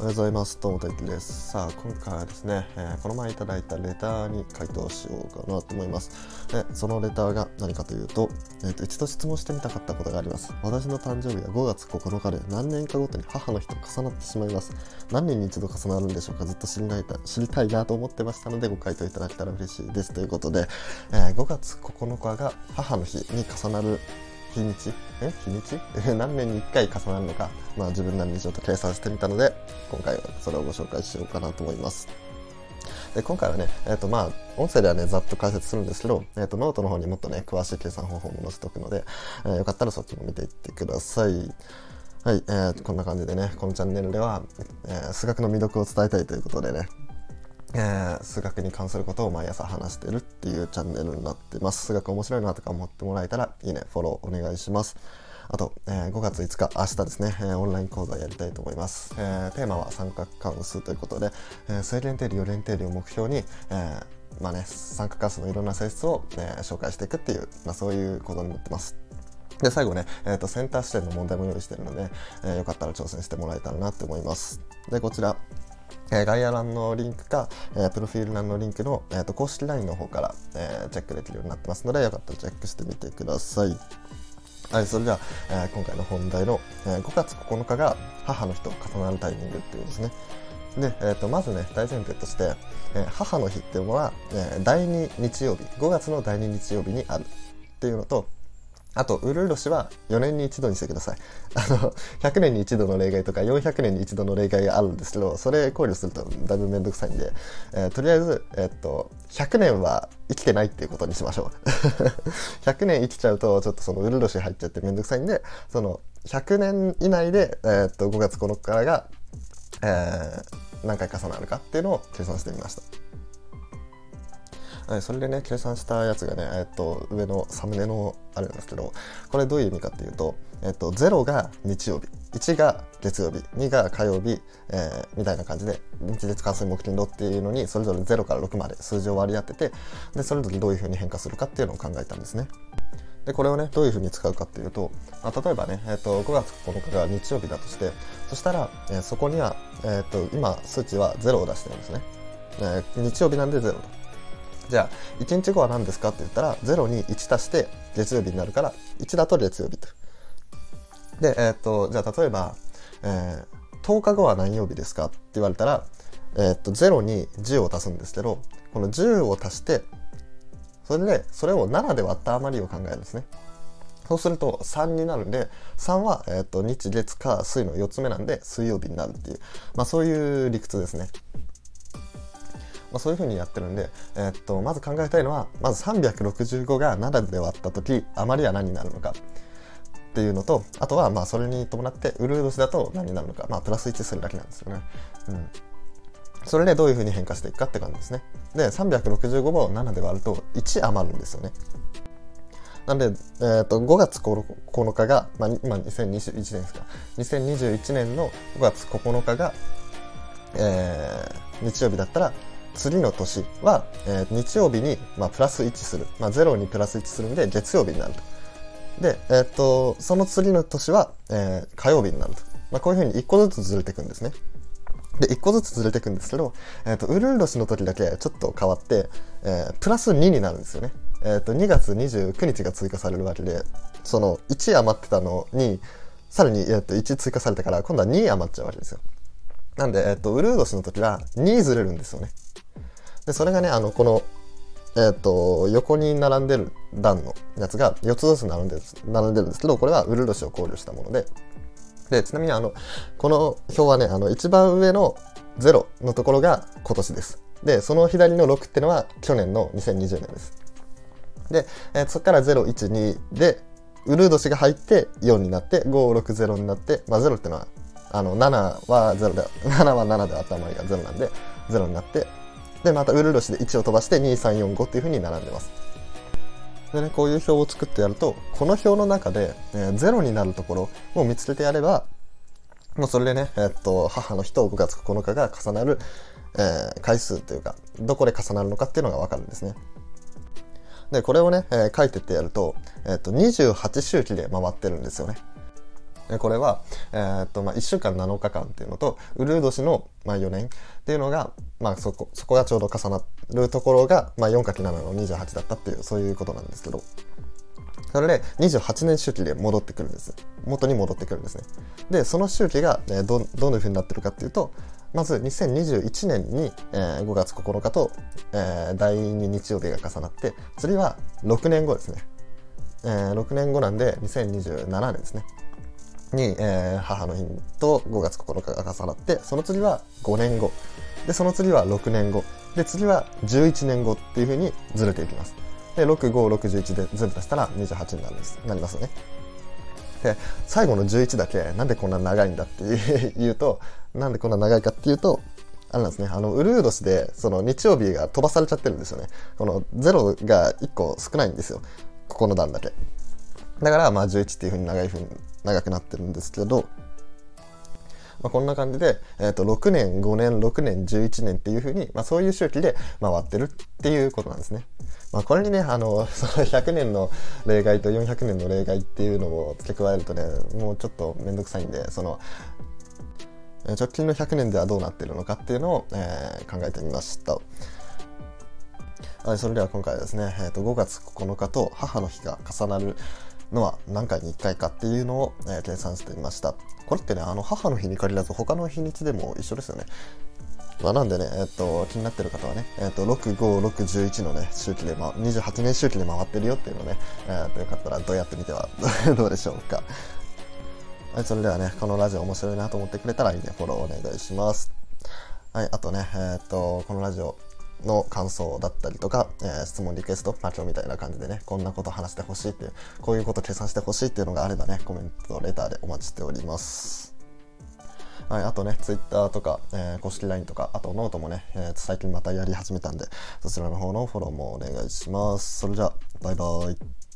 おはようございます。どうも、大輝です。さあ、今回はですね、えー、この前いただいたレターに回答しようかなと思います。でそのレターが何かというと、えーと、一度質問してみたかったことがあります。私の誕生日は5月9日で何年かごとに母の日と重なってしまいます。何年に一度重なるんでしょうかずっと知りたい知りたいなと思ってましたので、ご回答いただけたら嬉しいです。ということで、えー、5月9日が母の日に重なる日？にちえ？日にち？何年に1回重なるのか、まあ、自分なりにちょっと計算してみたので今回はそれをご紹介しようかなと思います。で今回はね、えっ、ー、とまあ、音声ではね、ざっと解説するんですけど、えっ、ー、と、ノートの方にもっとね、詳しい計算方法も載せておくので、えー、よかったらそっちも見ていってください。はい、えー、こんな感じでね、このチャンネルでは、えー、数学の魅力を伝えたいということでね、えー、数学に関することを毎朝話してるっていうチャンネルになってます。数学面白いなとか思ってもらえたらいいね、フォローお願いします。あと、えー、5月5日、明日ですね、えー、オンライン講座やりたいと思います。えー、テーマは三角関数ということで、えー、正弦定理、余弦定理を目標に、えー、まあね、三角関数のいろんな性質を、えー、紹介していくっていう、まあ、そういうことになってます。で、最後ね、えっ、ー、と、センター視点の問題も用意してるので、えー、よかったら挑戦してもらえたらなって思います。で、こちら、え、概要欄のリンクか、え、プロフィール欄のリンクの、えーと、公式 LINE の方から、え、チェックできるようになってますので、よかったらチェックしてみてください。はい、それでは、え、今回の本題の、え、5月9日が母の日と重なるタイミングっていうことですね。で、えーと、まずね、大前提として、えー、母の日っていうのは、えー、第2日曜日、5月の第2日曜日にあるっていうのと、あと、ウルーロ氏は4年に一度にしてください。あの、100年に一度の例外とか400年に一度の例外があるんですけど、それ考慮するとだいぶめんどくさいんで、えー、とりあえず、えー、っと、100年は生きてないっていうことにしましょう。100年生きちゃうと、ちょっとそのウルーロ氏入っちゃってめんどくさいんで、その、100年以内で、えー、っと、5月9日からが、えー、何回重なるかっていうのを計算してみました。はい、それでね計算したやつがね、えっと、上のサムネのあるんですけどこれどういう意味かっていうと、えっと、0が日曜日1が月曜日2が火曜日、えー、みたいな感じで日月火水木金土っていうのにそれぞれ0から6まで数字を割り当ててでそれぞれどういうふうに変化するかっていうのを考えたんですね。でこれをねどういうふうに使うかっていうと、まあ、例えばね、えーと、5月9日が日曜日だとしてそしたら、えー、そこには、えーと、今数値は0を出してるんですね、えー、日曜日なんで0とじゃあ1日後は何ですかって言ったら0に1足して月曜日になるから1だと月曜日と。で、えー、っとじゃあ例えば、えー、10日後は何曜日ですかって言われたら、えー、っと0に10を足すんですけどこの10を足してそれでそれを7で割った余りを考えるんですね。そうすると3になるんで3は、えー、と日月火水の4つ目なんで水曜日になるっていう、まあ、そういう理屈ですね。まあ、そういうふうにやってるんで、えー、っとまず考えたいのはまず365が7で割った時余りは何になるのかっていうのとあとはまあそれに伴ってウルー年だと何になるのかまあプラス1するだけなんですよね。うんそれでどういうふうに変化していくかって感じですね。で、365を7で割ると1余るんですよね。なんで、えー、と5月9日が、まあ、今2021年ですか。2021年の5月9日が、えー、日曜日だったら、次の年は、えー、日曜日に、まあ、プラス1する、まあ、0にプラス1するんで月曜日になると。で、えー、っとその次の年は、えー、火曜日になると。まあ、こういうふうに1個ずつずれていくんですね。で、1個ずつずれていくんですけど、えっ、と、ウルー年の時だけちょっと変わって、え、プラス2になるんですよね。えっ、と、2月29日が追加されるわけで、その1余ってたのに、さらに、えっ、と、1追加されたから、今度は2余っちゃうわけですよ。なんで、えっ、と、ウルー年の時は2ずれるんですよね。でそれがねあのこのえ、ー、と横に並んでる段のやつが4つずつ並んでる並んでるんですけどこれはウルルシを考慮したもので。でちなみにあのこの表はねあの一番上の0のところが今年です。でその左の6ってのは去年の2020年です。で、えー、そこから012でウルー年が入って4になって560になって、まあ、0ってのはあの7は0で7は7で頭が0なんで0になってで、またウルルシで1を飛ばして2、3、4、5っていう風に並んでます。でね、こういう表を作ってやると、この表の中で、えー、0になるところを見つけてやれば、もうそれでね、えー、っと、母の日と5月9日が重なる、えー、回数というか、どこで重なるのかっていうのがわかるんですね。で、これをね、えー、書いてってやると、えっと、28周期で回ってるんですよね。これは、えー、っと、まあ、1週間7日間っていうのと、ウルー年の、まあ、4年っていうのが、まあ、そこ、そこがちょうど重なるところが、まあ、4×7 の28だったっていう、そういうことなんですけど、それで28年周期で戻ってくるんです。元に戻ってくるんですね。で、その周期が、えど、どんな風になってるかっていうと、まず2021年に、えー、5月9日と、えー、第2日曜日が重なって、次は6年後ですね。えー、6年後なんで2027年ですね。に、えー、母の日と5月9日が重なって、その次は5年後。で、その次は6年後。で、次は11年後っていう風にずれていきます。で、6、5、6、11で全部足したら28になるんです。なりますよね。で、最後の11だけ、なんでこんな長いんだってい うと、なんでこんな長いかっていうと、あれなんですね、あの、ウルード氏で、その日曜日が飛ばされちゃってるんですよね。この0が1個少ないんですよ。ここの段だけ。だから、まあ11っていうふうに長いふうに、長くなってるんですけど、まあ、こんな感じで、え、ー、と、6年、5年、6年、11年っていうふうに、まあ、そういう周期で回ってるっていうことなんですね。まあ、これにね、あの、その100年の例外と400年の例外っていうのを付け加えるとね、もうちょっとめんどくさいんで、その、直近の100年ではどうなってるのかっていうのを、えー、考えてみました。はい、それでは今回はですね、えー、と5月9日と母の日が重なるのは何回に1回かっていうのを、えー、計算してみました。これってね、あの母の日に限らず他の日にちでも一緒ですよね。まあ、なんでね、えっ、と、気になってる方はね、えっ、と、6、5、6、11のね、周期で、ま、28年周期で回ってるよっていうのね、えー、と、よかったらどうやってみては どうでしょうか。はい、それではね、このラジオ面白いなと思ってくれたらいいね、フォローお願いします。はい、あとね、えっ、と、このラジオ、の感想だったりとか、えー、質問リクエスト、まあ、今日みたいな感じでね、こんなこと話してほしいっていう、こういうこと計算してほしいっていうのがあればね、コメント、レターでお待ちしております。はい、あとね、Twitter とか、えー、公式 LINE とか、あとノートもね、えー、最近またやり始めたんで、そちらの方のフォローもお願いします。それじゃあ、バイバイ。